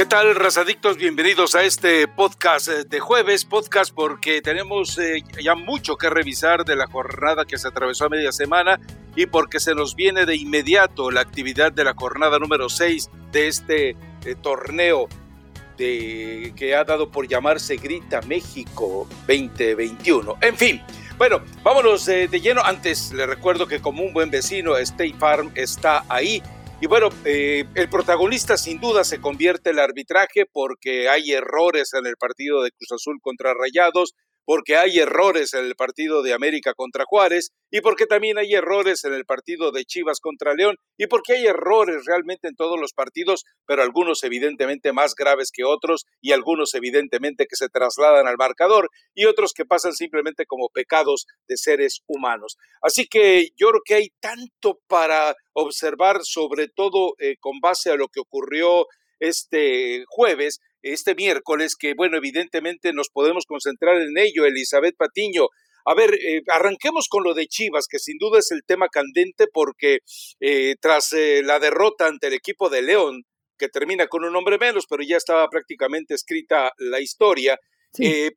¿Qué tal, razadictos? Bienvenidos a este podcast eh, de jueves, podcast porque tenemos eh, ya mucho que revisar de la jornada que se atravesó a media semana y porque se nos viene de inmediato la actividad de la jornada número 6 de este eh, torneo de, que ha dado por llamarse Grita México 2021. En fin, bueno, vámonos de lleno. Antes le recuerdo que como un buen vecino, State Farm está ahí y bueno, eh, el protagonista sin duda se convierte el arbitraje porque hay errores en el partido de Cruz Azul contra Rayados, porque hay errores en el partido de América contra Juárez y porque también hay errores en el partido de Chivas contra León y porque hay errores realmente en todos los partidos, pero algunos evidentemente más graves que otros y algunos evidentemente que se trasladan al marcador y otros que pasan simplemente como pecados de seres humanos. Así que yo creo que hay tanto para observar, sobre todo eh, con base a lo que ocurrió este jueves, este miércoles, que bueno, evidentemente nos podemos concentrar en ello, Elizabeth Patiño. A ver, eh, arranquemos con lo de Chivas, que sin duda es el tema candente porque eh, tras eh, la derrota ante el equipo de León, que termina con un hombre menos, pero ya estaba prácticamente escrita la historia,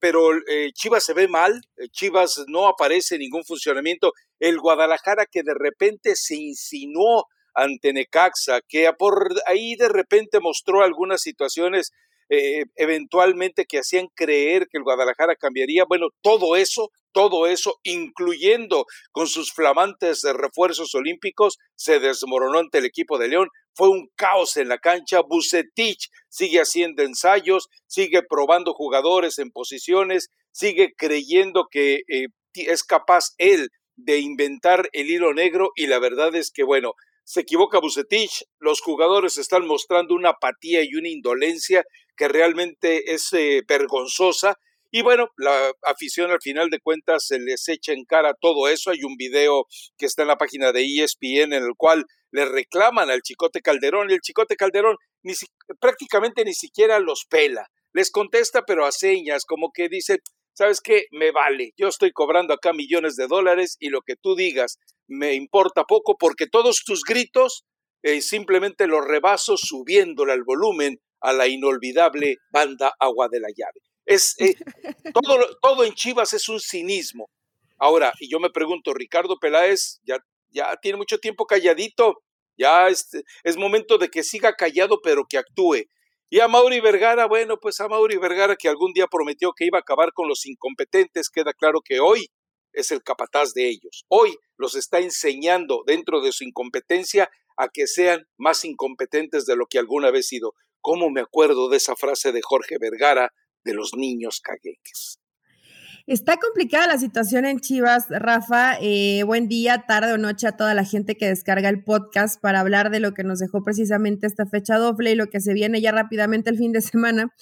pero Chivas se ve mal, Chivas no aparece en ningún funcionamiento. El Guadalajara que de repente se insinuó ante Necaxa, que por ahí de repente mostró algunas situaciones eh, eventualmente que hacían creer que el Guadalajara cambiaría. Bueno, todo eso, todo eso, incluyendo con sus flamantes refuerzos olímpicos, se desmoronó ante el equipo de León. Fue un caos en la cancha. Bucetich sigue haciendo ensayos, sigue probando jugadores en posiciones, sigue creyendo que eh, es capaz él de inventar el hilo negro y la verdad es que, bueno, se equivoca Bucetich, los jugadores están mostrando una apatía y una indolencia que realmente es eh, vergonzosa. Y bueno, la afición al final de cuentas se les echa en cara todo eso. Hay un video que está en la página de ESPN en el cual le reclaman al Chicote Calderón y el Chicote Calderón prácticamente ni siquiera los pela. Les contesta pero a señas, como que dice, ¿sabes qué? Me vale. Yo estoy cobrando acá millones de dólares y lo que tú digas me importa poco porque todos tus gritos eh, simplemente los rebaso subiéndole al volumen a la inolvidable banda Agua de la Llave. Es, eh, todo, todo en Chivas es un cinismo. Ahora, y yo me pregunto, Ricardo Peláez ya, ya tiene mucho tiempo calladito, ya es, es momento de que siga callado, pero que actúe. Y a Mauri Vergara, bueno, pues a Mauri Vergara que algún día prometió que iba a acabar con los incompetentes, queda claro que hoy es el capataz de ellos. Hoy los está enseñando dentro de su incompetencia a que sean más incompetentes de lo que alguna vez sido. ¿Cómo me acuerdo de esa frase de Jorge Vergara de los niños cagueques? Está complicada la situación en Chivas, Rafa. Eh, buen día, tarde o noche a toda la gente que descarga el podcast para hablar de lo que nos dejó precisamente esta fecha doble y lo que se viene ya rápidamente el fin de semana.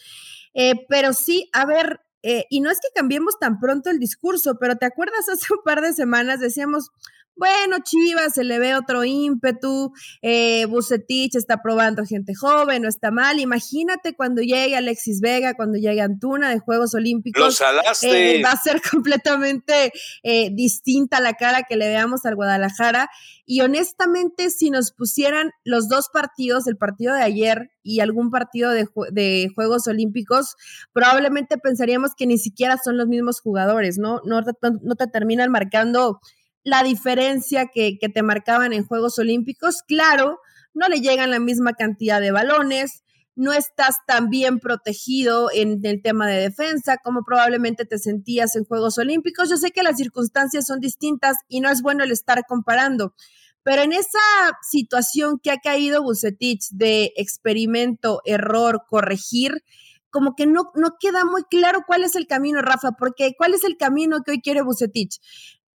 Eh, pero sí, a ver, eh, y no es que cambiemos tan pronto el discurso, pero te acuerdas hace un par de semanas decíamos, bueno, Chivas se le ve otro ímpetu, eh, Bucetich está probando gente joven, no está mal. Imagínate cuando llegue Alexis Vega, cuando llegue Antuna de Juegos Olímpicos. Eh, va a ser completamente eh, distinta la cara que le veamos al Guadalajara. Y honestamente, si nos pusieran los dos partidos, el partido de ayer y algún partido de, de, Juegos Olímpicos, probablemente pensaríamos que ni siquiera son los mismos jugadores, ¿no? No, no te terminan marcando la diferencia que, te marcaban en Juegos Olímpicos. Claro, no le llegan la misma cantidad de balones, no estás tan bien protegido en el tema de defensa como probablemente te sentías en Juegos Olímpicos. Yo sé que las circunstancias son distintas y no es bueno el estar comparando, pero en esa situación que ha caído Bucetich de experimento, error, corregir, como que no, no queda muy claro cuál es el camino, Rafa, porque cuál es el camino que hoy quiere Bucetich.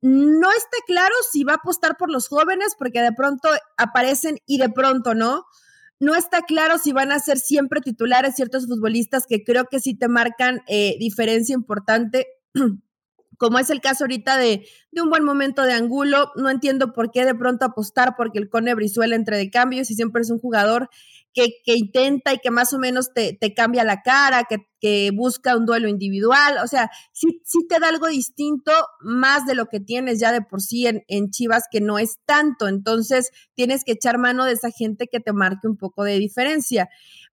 No está claro si va a apostar por los jóvenes porque de pronto aparecen y de pronto no. No está claro si van a ser siempre titulares ciertos futbolistas que creo que sí te marcan eh, diferencia importante. como es el caso ahorita de, de, un buen momento de Angulo, no entiendo por qué de pronto apostar porque el Cone Brizuela entre de cambios y siempre es un jugador que, intenta y que más o menos te, cambia la cara, que, que, busca un duelo individual, o sea, sí, sí te da algo distinto más de lo que tienes ya de por sí en, en Chivas, que no es tanto, entonces tienes que echar mano de esa gente que te marque un poco de diferencia.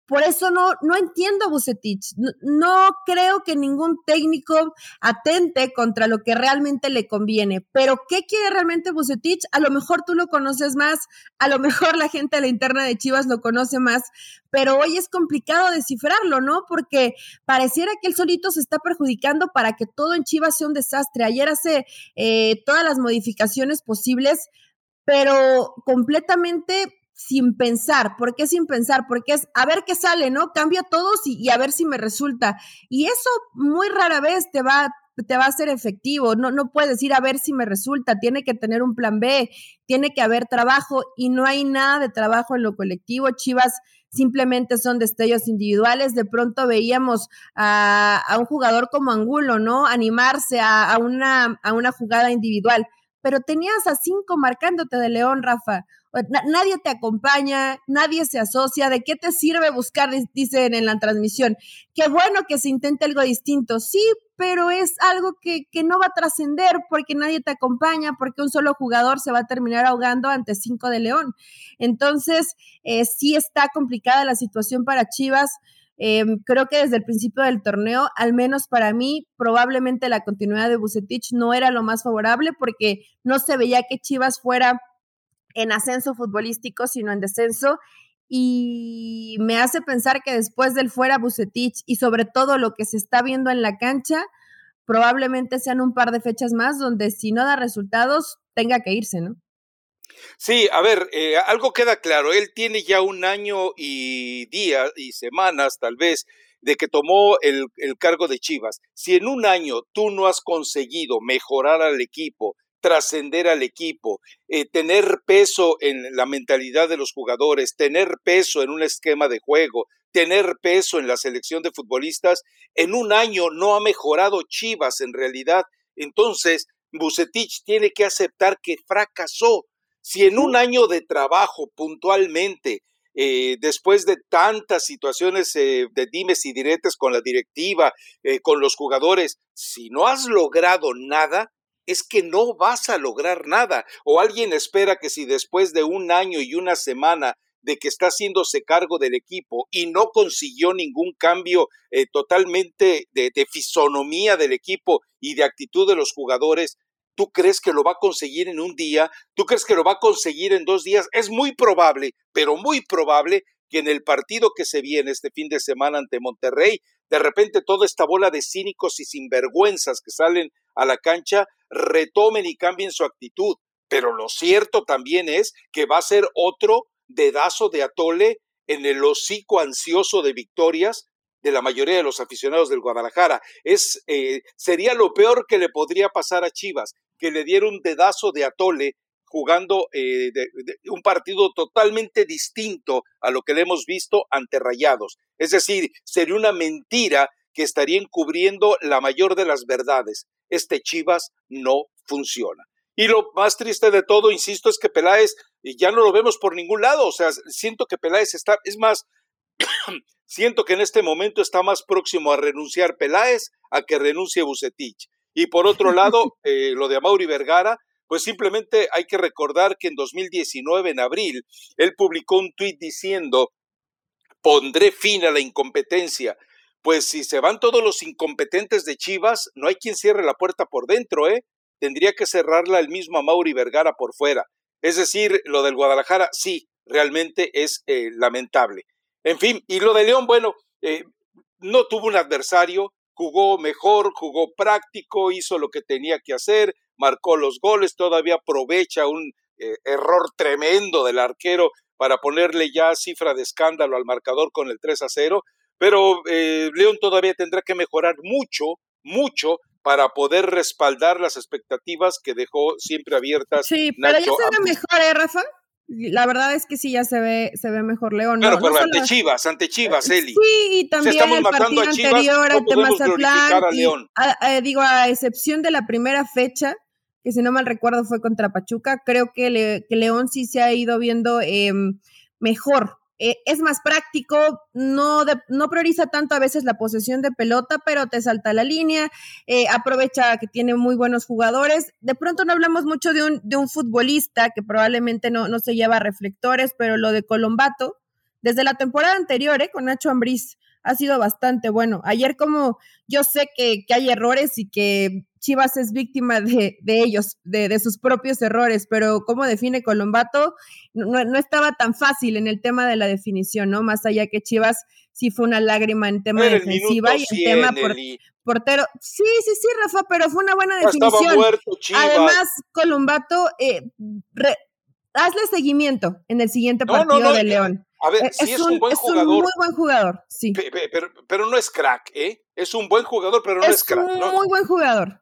Por eso no, no entiendo Bucetich. No, creo que ningún técnico atente contra lo que realmente le conviene. Pero, ¿qué quiere realmente Bucetich? A lo mejor tú lo conoces más, a lo mejor la gente de la interna de Chivas lo conoce más, pero hoy es complicado descifrarlo, ¿no? Porque pareciera que él solito se está perjudicando para que todo en Chivas sea un desastre. Ayer hace eh, todas las modificaciones posibles, pero completamente sin pensar. ¿Por qué sin pensar? Porque es a ver qué sale, ¿no? Cambia todos y, a ver si me resulta. Y eso muy rara vez te va, te va a ser efectivo. No, no puedes decir a ver si me resulta. Tiene que tener un plan B, tiene que haber trabajo y no hay nada de trabajo en lo colectivo. Chivas simplemente son destellos individuales. De pronto veíamos a, un jugador como Angulo, ¿no? Animarse a, una, a una jugada individual. Pero tenías a cinco marcándote de León, Rafa nadie te acompaña, nadie se asocia, ¿de qué te sirve buscar? Dicen en la transmisión. Qué bueno que se intente algo distinto, sí, pero es algo que, no va a trascender porque nadie te acompaña, porque un solo jugador se va a terminar ahogando ante cinco de León. Entonces, eh, sí está complicada la situación para Chivas. Em, creo que desde el principio del torneo, al menos para mí, probablemente la continuidad de Bucetich no era lo más favorable porque no se veía que Chivas fuera en ascenso futbolístico, sino en descenso. Y me hace pensar que después del fuera Bucetich y sobre todo lo que se está viendo en la cancha, probablemente sean un par de fechas más donde si no da resultados, tenga que irse, ¿no? Sí, a ver, eh, algo queda claro, él tiene ya un año y días y semanas tal vez de que tomó el, el cargo de Chivas. Si en un año tú no has conseguido mejorar al equipo, trascender al equipo, eh, tener peso en la mentalidad de los jugadores, tener peso en un esquema de juego, tener peso en la selección de futbolistas, en un año no ha mejorado Chivas en realidad. Entonces, Bucetich tiene que aceptar que fracasó. Si en un año de trabajo puntualmente, eh, después de tantas situaciones eh, de dimes y diretes con la directiva, con los jugadores, si no has logrado nada, es que no vas a lograr nada. O alguien espera que si después de un año y una semana de que está haciéndose cargo del equipo y no consiguió ningún cambio eh, totalmente de fisonomía del equipo y de actitud de los jugadores, ¿tú crees que lo va a conseguir en un día? ¿Tú crees que lo va a conseguir en dos días? Es muy probable, pero muy probable que en el partido que se viene este fin de semana ante Monterrey, de repente toda esta bola de cínicos y sinvergüenzas que salen a la cancha retomen y cambien su actitud. Pero lo cierto también es que va a ser otro dedazo de atole en el hocico ansioso de victorias de la mayoría de los aficionados del Guadalajara. Es, eh, sería lo peor que le podría pasar a Chivas, que le diera un dedazo de atole jugando eh, un partido totalmente distinto a lo que le hemos visto ante Rayados. Es decir, sería una mentira que estaría encubriendo la mayor de las verdades. Este Chivas no funciona. Y lo más triste de todo, insisto, es que Peláez ya no lo vemos por ningún lado. O sea, siento que Peláez está, es más, siento que en este momento está más próximo a renunciar Peláez a que renuncie Bucetich. Y por otro lado, eh, lo de Amaury Vergara, pues simplemente hay que recordar que en 2019, en abril, él publicó un tuit diciendo, pondré fin a la incompetencia. Pues si se van todos los incompetentes de Chivas, no hay quien cierre la puerta por dentro, ¿eh? Tendría que cerrarla el mismo Mauri Vergara por fuera. Es decir, lo del Guadalajara, sí, realmente es eh, lamentable. En fin, y lo de León, bueno, eh, no tuvo un adversario, jugó mejor, jugó práctico, hizo lo que tenía que hacer, marcó los goles, todavía aprovecha un eh, error tremendo del arquero para ponerle ya cifra de escándalo al marcador con el 3 a 0, pero eh, León todavía tendrá que mejorar mucho, mucho para poder respaldar las expectativas que dejó siempre abiertas. Sí, pero ya se ve mejor, ¿eh, Rafa? La verdad es que sí, ya se ve, se ve mejor León. Claro, pero ante Chivas, ante Chivas, Eli. Sí, y también el partido anterior ante Mazatlán. digo, a excepción de la primera fecha, que si no mal recuerdo fue contra Pachuca, creo que, León sí se ha ido viendo em, mejor. Eh, es más práctico, no, no prioriza tanto a veces la posesión de pelota, pero te salta la línea, eh, aprovecha que tiene muy buenos jugadores. De pronto no hablamos mucho de un, de un futbolista que probablemente no, no se lleva reflectores, pero lo de Colombato, desde la temporada anterior, ¿eh? con Nacho Ambriz ha sido bastante bueno. Ayer como yo sé que, hay errores y que Chivas es víctima de, ellos, de, sus propios errores, pero como define Colombato, no, estaba tan fácil en el tema de la definición, ¿no? Más allá que Chivas sí fue una lágrima en tema defensiva y en tema por, portero. Sí, sí, sí, Rafa, pero fue una buena definición. Además, Colombato, eh, hazle seguimiento en el siguiente partido de León. A ver, sí es, un, buen jugador. Es un muy buen jugador, sí. Pero, no es crack, ¿eh? Es un buen jugador, pero no es, crack. Es un muy buen jugador.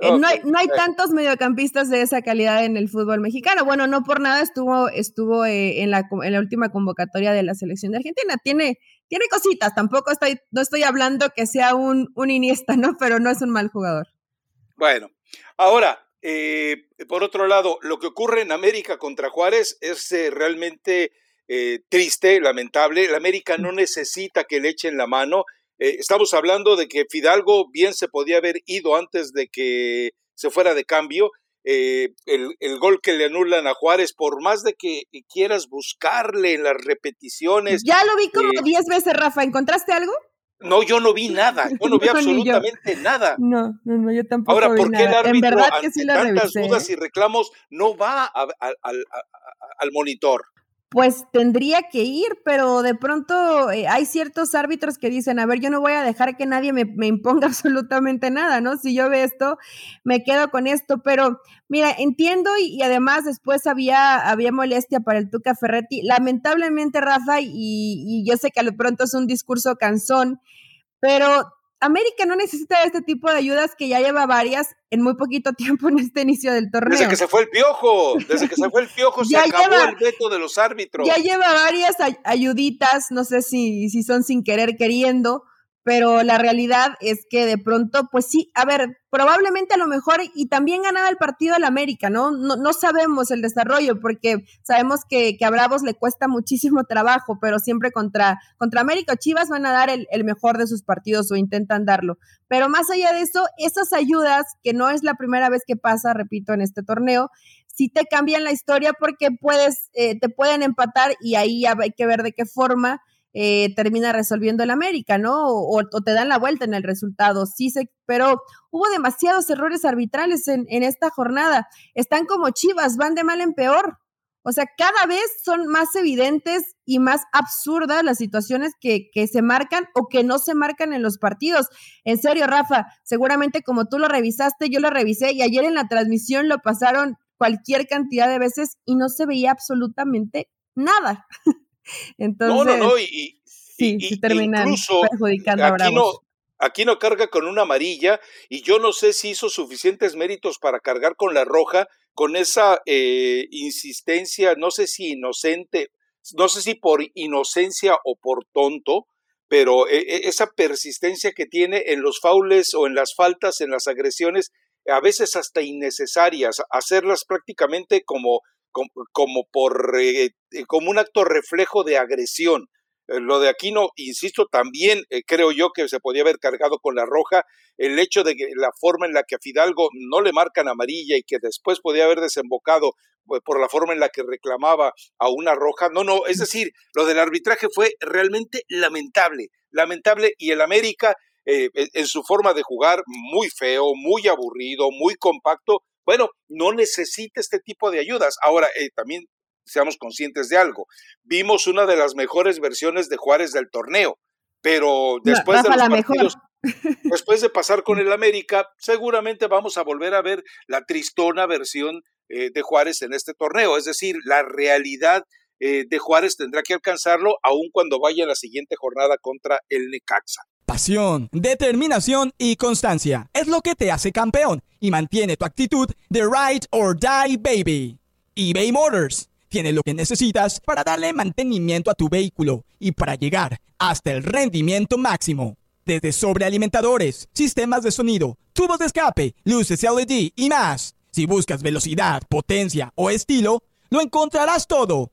Eh, no, hay, no hay tantos mediocampistas de esa calidad en el fútbol mexicano. Bueno, no por nada estuvo, estuvo eh, en, la, en la última convocatoria de la selección de Argentina. Tiene, tiene cositas, tampoco estoy, no estoy hablando que sea un, un Iniesta, ¿no? Pero no es un mal jugador. Bueno, ahora, eh, por otro lado, lo que ocurre en América contra Juárez es realmente eh, triste, lamentable. La América no necesita que le echen la mano. Eh, estamos hablando de que Fidalgo bien se podía haber ido antes de que se fuera de cambio. Eh, el, gol que le anulan a Juárez, por más de que quieras buscarle en las repeticiones. Ya lo vi como 10 veces, Rafa. ¿Encontraste algo? No, yo no vi nada, yo no vi absolutamente nada. No, no, no, yo tampoco. Ahora, ¿por qué el árbitro, en verdad que sí tantas dudas y reclamos, no va al monitor? Pues tendría que ir, pero de pronto eh, hay ciertos árbitros que dicen, a ver, yo no voy a dejar que nadie me, imponga absolutamente nada, ¿no? Si yo veo esto, me quedo con esto, pero mira, entiendo y, además después había, había molestia para el Tuca Ferretti. Lamentablemente, Rafa, y, y yo sé que a lo pronto es un discurso cansón, pero América no necesita este tipo de ayudas que ya lleva varias en muy poquito tiempo en este inicio del torneo. Desde que se fue el piojo, desde que se fue el piojo se acabó el veto de los árbitros. Ya lleva varias ayuditas, no sé si, si son sin querer queriendo, pero la realidad es que de pronto, pues sí, a ver, probablemente a lo mejor y también ganaba el partido al América, ¿no? ¿no? No, sabemos el desarrollo porque sabemos que, que, a Bravos le cuesta muchísimo trabajo, pero siempre contra, contra América o Chivas van a dar el, el mejor de sus partidos o intentan darlo. Pero más allá de eso, esas ayudas, que no es la primera vez que pasa, repito, en este torneo, sí te cambian la historia porque puedes, eh, te pueden empatar y ahí hay que ver de qué forma eh, termina resolviendo el América, ¿no? O, te dan la vuelta en el resultado. Sí, se, pero hubo demasiados errores arbitrales en, esta jornada. Están como chivas, van de mal en peor. O sea, cada vez son más evidentes y más absurdas las situaciones que, que, se marcan o que no se marcan en los partidos. En serio, Rafa, seguramente como tú lo revisaste, yo lo revisé y ayer en la transmisión lo pasaron cualquier cantidad de veces y no se veía absolutamente nada. Entonces, no, no, no, y, sí, perjudicando aquí No, aquí no carga con una amarilla y yo no sé si hizo suficientes méritos para cargar con la roja, con esa eh, insistencia, no sé si inocente, no sé si por inocencia o por tonto, pero eh, e, esa persistencia que tiene en los faules o en las faltas, en las agresiones, a veces hasta innecesarias, hacerlas prácticamente como como, por, eh, eh, como un acto reflejo de agresión. Eh, lo de Aquino, insisto, también creo yo que se podía haber cargado con la roja. El hecho de que la forma en la que a Fidalgo no le marcan amarilla y que después podía haber desembocado pues, por la forma en la que reclamaba a una roja. No, no, es decir, lo del arbitraje fue realmente lamentable, lamentable y el América en su forma de jugar muy feo, muy aburrido, muy compacto, bueno, no necesita este tipo de ayudas. Ahora, eh, también seamos conscientes de algo. Vimos una de las mejores versiones de Juárez del torneo, pero después de los partidos, después de pasar con el América, seguramente vamos a volver a ver la tristona versión eh, de Juárez en este torneo. Es decir, la realidad eh, de Juárez tendrá que alcanzarlo aun cuando vaya la siguiente jornada contra el Necaxa. Pasión, determinación y constancia es lo que te hace campeón y mantiene tu actitud de ride or die baby. eBay Motors tiene lo que necesitas para darle mantenimiento a tu vehículo y para llegar hasta el rendimiento máximo. Desde sobrealimentadores, sistemas de sonido, tubos de escape, luces LED y más. Si buscas velocidad, potencia o estilo, lo encontrarás todo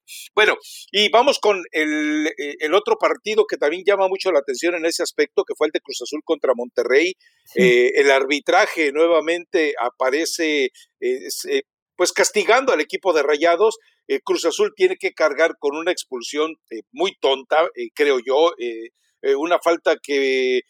Bueno, y vamos con el, eh, otro partido que también llama mucho la atención en ese aspecto, que fue el de Cruz Azul contra Monterrey. Eh, el arbitraje nuevamente aparece, eh, pues castigando al equipo de Rayados. Cruz Azul tiene que cargar con una expulsión muy tonta, creo yo, una falta que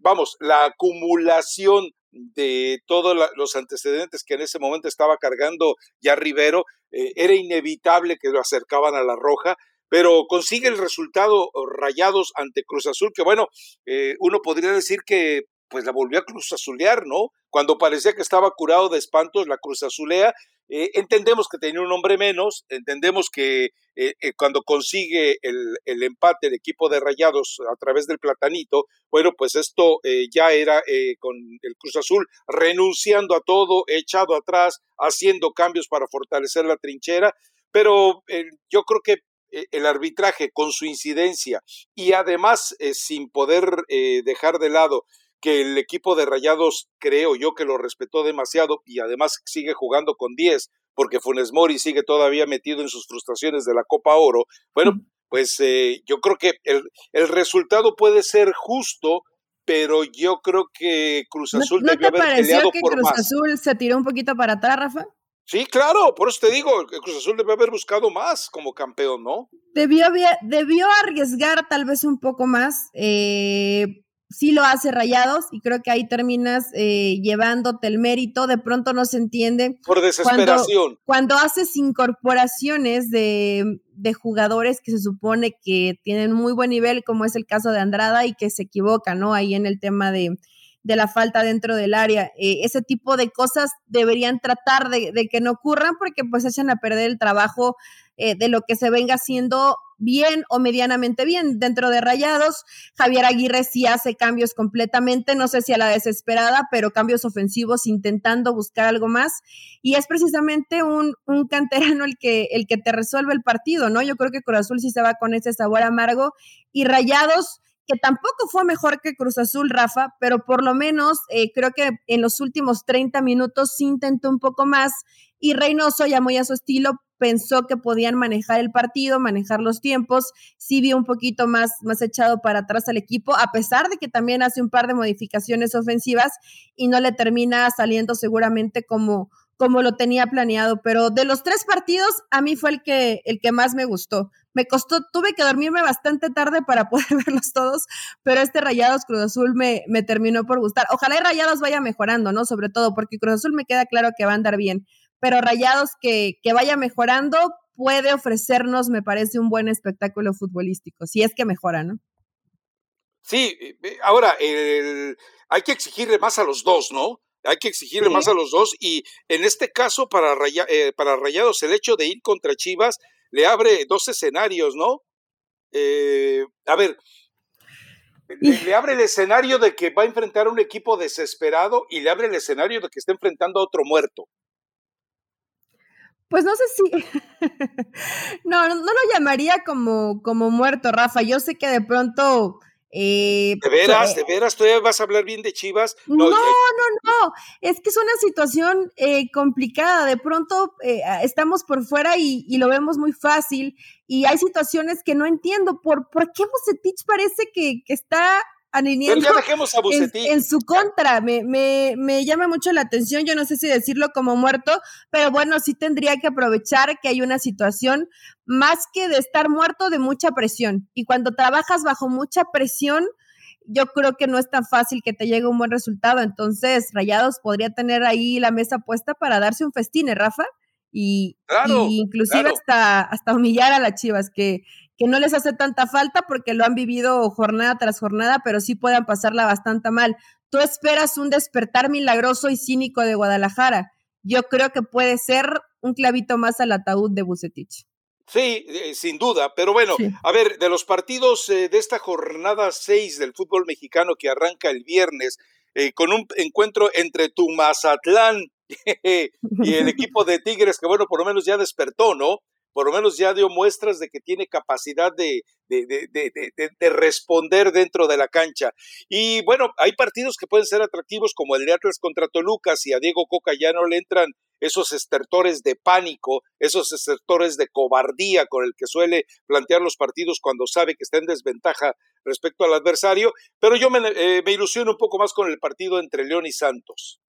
vamos, la acumulación de todos los antecedentes que en ese momento estaba cargando ya Rivero, eh, era inevitable que lo acercaban a la roja, pero consigue el resultado rayados ante Cruz Azul, que bueno, eh, uno podría decir que pues la volvió a Cruz Azulear, ¿no? Cuando parecía que estaba curado de espantos, la Cruz Azulea eh, entendemos que tenía un hombre menos, entendemos que eh, eh, cuando consigue el, empate el equipo de Rayados a través del platanito, bueno, pues esto ya era con el Cruz Azul renunciando a todo, echado atrás, haciendo cambios para fortalecer la trinchera, pero yo creo que el arbitraje con su incidencia y además sin poder dejar de lado que el equipo de Rayados creo yo que lo respetó demasiado y además sigue jugando con 10 porque Funes Mori sigue todavía metido en sus frustraciones de la Copa Oro. Bueno, pues eh, yo creo que el, el, resultado puede ser justo, pero yo creo que Cruz Azul ¿No, te pareció que Cruz Azul se tiró un poquito para atrás, Rafa? Sí, claro, por eso te digo, que Cruz Azul debe haber buscado más como campeón, ¿no? Debió, debió arriesgar tal vez un poco más. Eh, sí lo hace Rayados y creo que ahí terminas eh, llevándote el mérito. De pronto no se entiende. Por desesperación. Cuando, haces incorporaciones de, de, jugadores que se supone que tienen muy buen nivel, como es el caso de Andrada, y que se equivoca, ¿no? Ahí en el tema de, de la falta dentro del área. Eh, ese tipo de cosas deberían tratar de, de, que no ocurran porque pues echan a perder el trabajo eh, de lo que se venga haciendo bien o medianamente bien dentro de Rayados. Javier Aguirre sí hace cambios completamente, no sé si a la desesperada, pero cambios ofensivos intentando buscar algo más. Y es precisamente un, un canterano el que, el que te resuelve el partido, ¿no? Yo creo que Cruz Azul sí se va con ese sabor amargo y Rayados que tampoco fue mejor que Cruz Azul, Rafa, pero por lo menos eh, creo que en los últimos 30 minutos sí intentó un poco más y Reynoso ya muy a su estilo pensó que podían manejar el partido, manejar los tiempos, sí vio un poquito más, más echado para atrás al equipo, a pesar de que también hace un par de modificaciones ofensivas y no le termina saliendo seguramente como, como lo tenía planeado. Pero de los tres partidos, a mí fue el que, el que más me gustó. Me costó, tuve que dormirme bastante tarde para poder verlos todos, pero este Rayados Cruz Azul me, me terminó por gustar. Ojalá y Rayados vaya mejorando, ¿no? Sobre todo porque Cruz Azul me queda claro que va a andar bien pero Rayados que, que vaya mejorando puede ofrecernos, me parece, un buen espectáculo futbolístico, si es que mejora, ¿no? Sí, eh, ahora hay que exigirle más a los dos, ¿no? Hay que exigirle más a los dos y en este caso para, eh, para Rayados el hecho de ir contra Chivas le abre dos escenarios, ¿no? Eh, a ver, le, le, abre el escenario de que va a enfrentar a un equipo desesperado y le abre el escenario de que está enfrentando a otro muerto. Pues no sé si, no, no lo llamaría como, como muerto, Rafa. Yo sé que de pronto... Eh, ¿De veras? ¿De veras? ¿Todavía vas a hablar bien de Chivas? No, no, no. Es que es una situación eh, complicada. De pronto eh, estamos por fuera y, y, lo vemos muy fácil. Y hay situaciones que no entiendo. ¿Por, por qué Bucetich parece que, que está en, su contra. Me, me, me, llama mucho la atención, yo no sé si decirlo como muerto, pero bueno, sí tendría que aprovechar que hay una situación más que de estar muerto de mucha presión. Y cuando trabajas bajo mucha presión, yo creo que no es tan fácil que te llegue un buen resultado. Entonces, Rayados podría tener ahí la mesa puesta para darse un festín, ¿eh, Rafa? Y, inclusive hasta, hasta humillar a las Chivas, que, que no les hace tanta falta porque lo han vivido jornada tras jornada, pero sí puedan pasarla bastante mal. Tú esperas un despertar milagroso y cínico de Guadalajara. Yo creo que puede ser un clavito más al ataúd de Bucetich. Sí, eh, sin duda, pero bueno, a ver, de los partidos eh, de esta jornada 6 del fútbol mexicano que arranca el viernes, eh, con un encuentro entre tu Mazatlán y el equipo de Tigres, que bueno, por lo menos ya despertó, ¿no? Por lo menos ya dio muestras de que tiene capacidad de, de, de, de, responder dentro de la cancha. Y bueno, hay partidos que pueden ser atractivos como el de Atlas contra Toluca, si a Diego Coca ya no le entran esos estertores de pánico, esos estertores de cobardía con el que suele plantear los partidos cuando sabe que está en desventaja respecto al adversario, pero yo me, eh, me ilusiono un poco más con el partido entre León y Santos.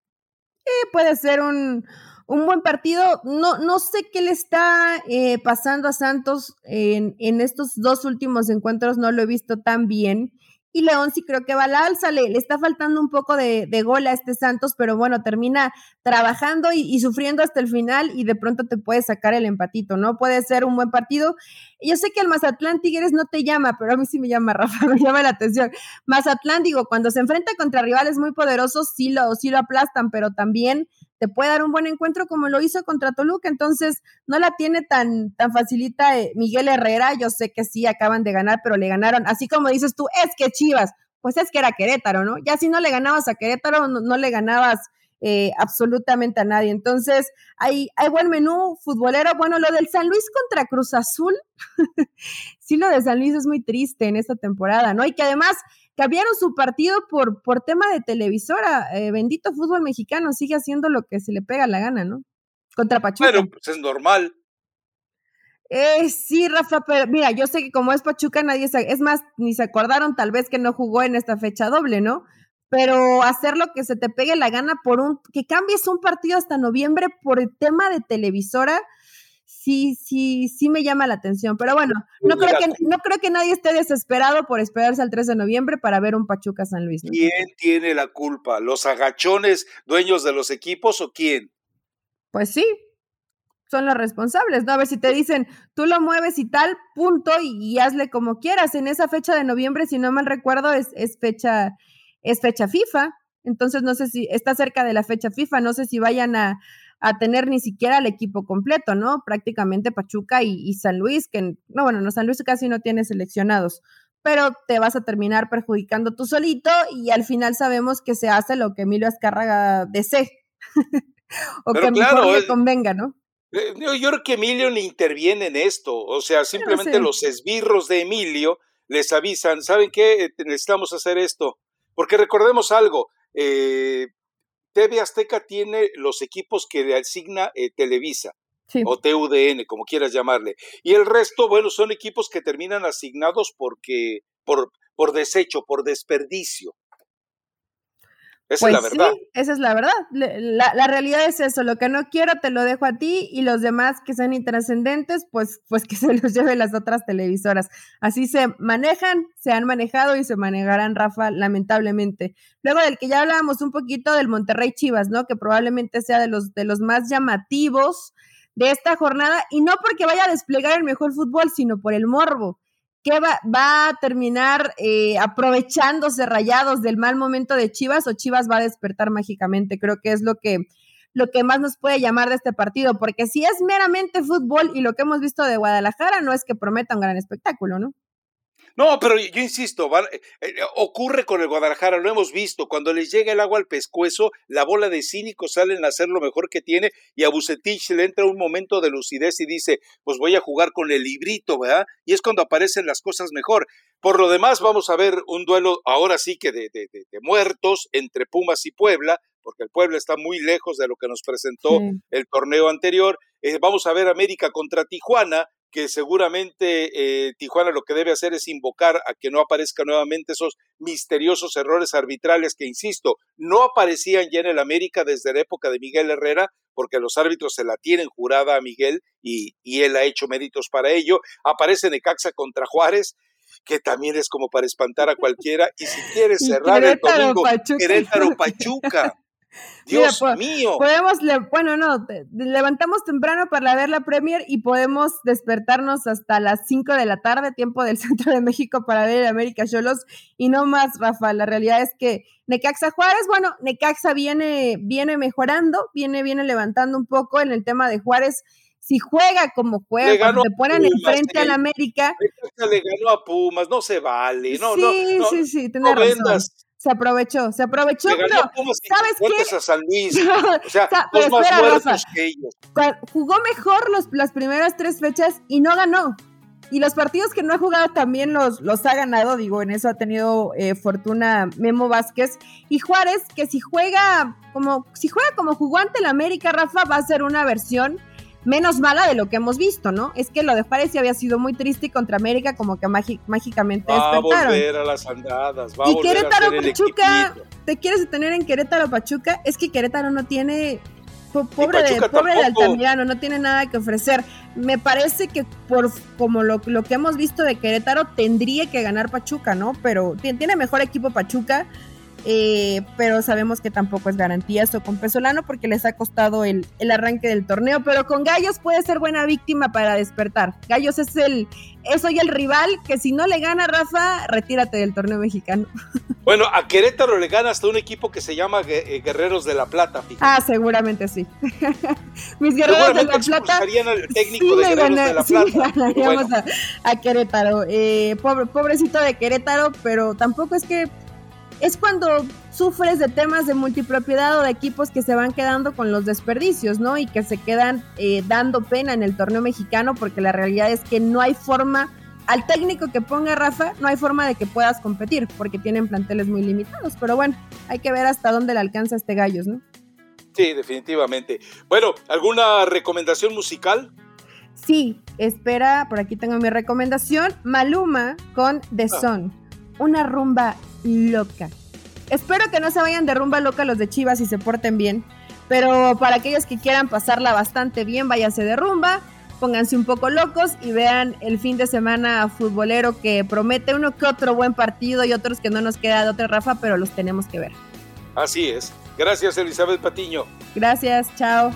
Eh, puede ser un, un, buen partido. No, no sé qué le está eh, pasando a Santos en, en, estos dos últimos encuentros, no lo he visto tan bien. Y León sí creo que va a la alza, le, está faltando un poco de, de, gol a este Santos, pero bueno, termina trabajando y, sufriendo hasta el final y de pronto te puede sacar el empatito, ¿no? Puede ser un buen partido. Yo sé que el Mazatlán Tigres no te llama, pero a mí sí me llama, Rafa, me llama la atención. Mazatlán, digo, cuando se enfrenta contra rivales muy poderosos, sí lo, sí lo aplastan, pero también te puede dar un buen encuentro como lo hizo contra Toluca, entonces no la tiene tan, tan facilita eh, Miguel Herrera, yo sé que sí acaban de ganar, pero le ganaron, así como dices tú, es que Chivas, pues es que era Querétaro, ¿no? Ya si no le ganabas a Querétaro, no, le ganabas eh, absolutamente a nadie. Entonces, hay, hay buen menú futbolero. Bueno, lo del San Luis contra Cruz Azul, sí, lo de San Luis es muy triste en esta temporada, ¿no? Y que además cambiaron su partido por, por tema de televisora. Eh, bendito fútbol mexicano, sigue haciendo lo que se le pega la gana, ¿no? Contra Pachuca. Pero pues es normal. Eh, sí, Rafa, pero mira, yo sé que como es Pachuca, nadie se, es más, ni se acordaron tal vez que no jugó en esta fecha doble, ¿no? Pero hacer lo que se te pegue la gana por un, que cambies un partido hasta noviembre por el tema de televisora, sí, sí, sí me llama la atención. Pero bueno, no creo, que, no creo que nadie esté desesperado por esperarse al 3 de noviembre para ver un Pachuca San Luis. ¿Quién tiene la culpa? ¿Los agachones dueños de los equipos o quién? Pues sí, son los responsables, ¿no? A ver si te dicen, tú lo mueves y tal, punto, y, hazle como quieras. En esa fecha de noviembre, si no mal recuerdo, es, es fecha, es fecha FIFA. Entonces no sé si está cerca de la fecha FIFA, no sé si vayan a, a tener ni siquiera el equipo completo, ¿no? Prácticamente Pachuca y, San Luis, que no, bueno, no, San Luis casi no tiene seleccionados, pero te vas a terminar perjudicando tú solito y al final sabemos que se hace lo que Emilio Azcárraga desee o que mejor le convenga, ¿no? Eh, yo creo que Emilio ni interviene en esto, o sea, simplemente los esbirros de Emilio les avisan, ¿saben qué? Necesitamos hacer esto. Porque recordemos algo, eh, TV Azteca tiene los equipos que le asigna eh, Televisa. o TUDN, como quieras llamarle. Y el resto, bueno, son equipos que terminan asignados porque, por, por desecho, por desperdicio. Esa es la pues verdad. Sí, esa es la verdad. La, la, realidad es eso. Lo que no quiero te lo dejo a ti y los demás que sean intrascendentes, pues, pues que se los lleve las otras televisoras. Así se manejan, se han manejado y se manejarán, Rafa, lamentablemente. Luego del que ya hablábamos un poquito del Monterrey Chivas, ¿no? Que probablemente sea de los, de los más llamativos de esta jornada y no porque vaya a desplegar el mejor fútbol, sino por el morbo ¿Qué va, va a terminar eh, aprovechándose rayados del mal momento de Chivas o Chivas va a despertar mágicamente? Creo que es lo que, lo que más nos puede llamar de este partido, porque si es meramente fútbol y lo que hemos visto de Guadalajara no es que prometa un gran espectáculo, ¿no? No, pero yo insisto, eh, eh, ocurre con el Guadalajara, lo hemos visto, cuando les llega el agua al pescuezo, la bola de cínicos salen a hacer lo mejor que tiene y a Bucetich le entra un momento de lucidez y dice, pues voy a jugar con el librito, ¿verdad? Y es cuando aparecen las cosas mejor. Por lo demás, vamos a ver un duelo ahora sí que de, de, de, muertos entre Pumas y Puebla, porque el Puebla está muy lejos de lo que nos presentó el torneo anterior. Eh, vamos a ver América contra Tijuana, que seguramente eh, Tijuana lo que debe hacer es invocar a que no aparezcan nuevamente esos misteriosos errores arbitrales que, insisto, no aparecían ya en el América desde la época de Miguel Herrera, porque los árbitros se la tienen jurada a Miguel y, y él ha hecho méritos para ello. Aparece Necaxa contra Juárez, que también es como para espantar a cualquiera. Y si quieres cerrar el domingo, Pachuca. Querétaro Pachuca. Dios mío. Podemos, bueno, no, levantamos temprano para ver la Premier y podemos despertarnos hasta las 5 de la tarde, tiempo del centro de México, para ver el América Cholos y no más, Rafa. La realidad es que Necaxa Juárez, bueno, Necaxa viene, viene mejorando, viene, viene levantando un poco en el tema de Juárez si juega como juega, cuando te ponen enfrente al América. Le ganó a Pumas, no se vale. No, sí, no, sí, sí, tienes razón se aprovechó, se aprovechó, pero ¿sabes qué? A San Luis. o sea, más que ellos. Jugó mejor los, las primeras tres fechas y no ganó. Y los partidos que no ha jugado también los, los ha ganado, digo, en eso ha tenido eh, fortuna Memo Vázquez. Y Juárez, que si juega como, si juega como jugó ante el América, Rafa, va a ser una versión menos mala de lo que hemos visto, ¿no? Es que lo de Juárez había sido muy triste y contra América como que mágicamente va a volver a las andadas, va y a Querétaro Pachuca, ¿te quieres detener en Querétaro Pachuca? Es que Querétaro no tiene pobre de pobre de Altamirano, no tiene nada que ofrecer. Me parece que por como lo, lo, que hemos visto de Querétaro tendría que ganar Pachuca, ¿no? Pero tiene mejor equipo Pachuca. Eh, pero sabemos que tampoco es garantía esto con Pesolano porque les ha costado el, arranque del torneo, pero con Gallos puede ser buena víctima para despertar. Gallos es el, es hoy el rival que si no le gana Rafa, retírate del torneo mexicano. Bueno, a Querétaro le gana hasta un equipo que se llama eh, Guerreros de la Plata. Ah, seguramente sí. Mis Guerreros de la Plata. Al técnico de Guerreros de la Plata. a, Querétaro. Eh, pobre, pobrecito de Querétaro, pero tampoco es que es cuando sufres de temas de multipropiedad o de equipos que se van quedando con los desperdicios, ¿no? Y que se quedan eh, dando pena en el torneo mexicano porque la realidad es que no hay forma, al técnico que ponga Rafa, no hay forma de que puedas competir porque tienen planteles muy limitados. Pero bueno, hay que ver hasta dónde le alcanza este Gallos, ¿no? Sí, definitivamente. Bueno, ¿alguna recomendación musical? Sí, espera, por aquí tengo mi recomendación, Maluma con The ah. Sun, una rumba loca. Espero que no se vayan de rumba loca los de Chivas y se porten bien. Pero para aquellos que quieran pasarla bastante bien, váyanse de rumba, pónganse un poco locos y vean el fin de semana futbolero que promete uno que otro buen partido y otros que no nos queda de otra Rafa, pero los tenemos que ver. Así es. Gracias, Elizabeth Patiño. Gracias, chao.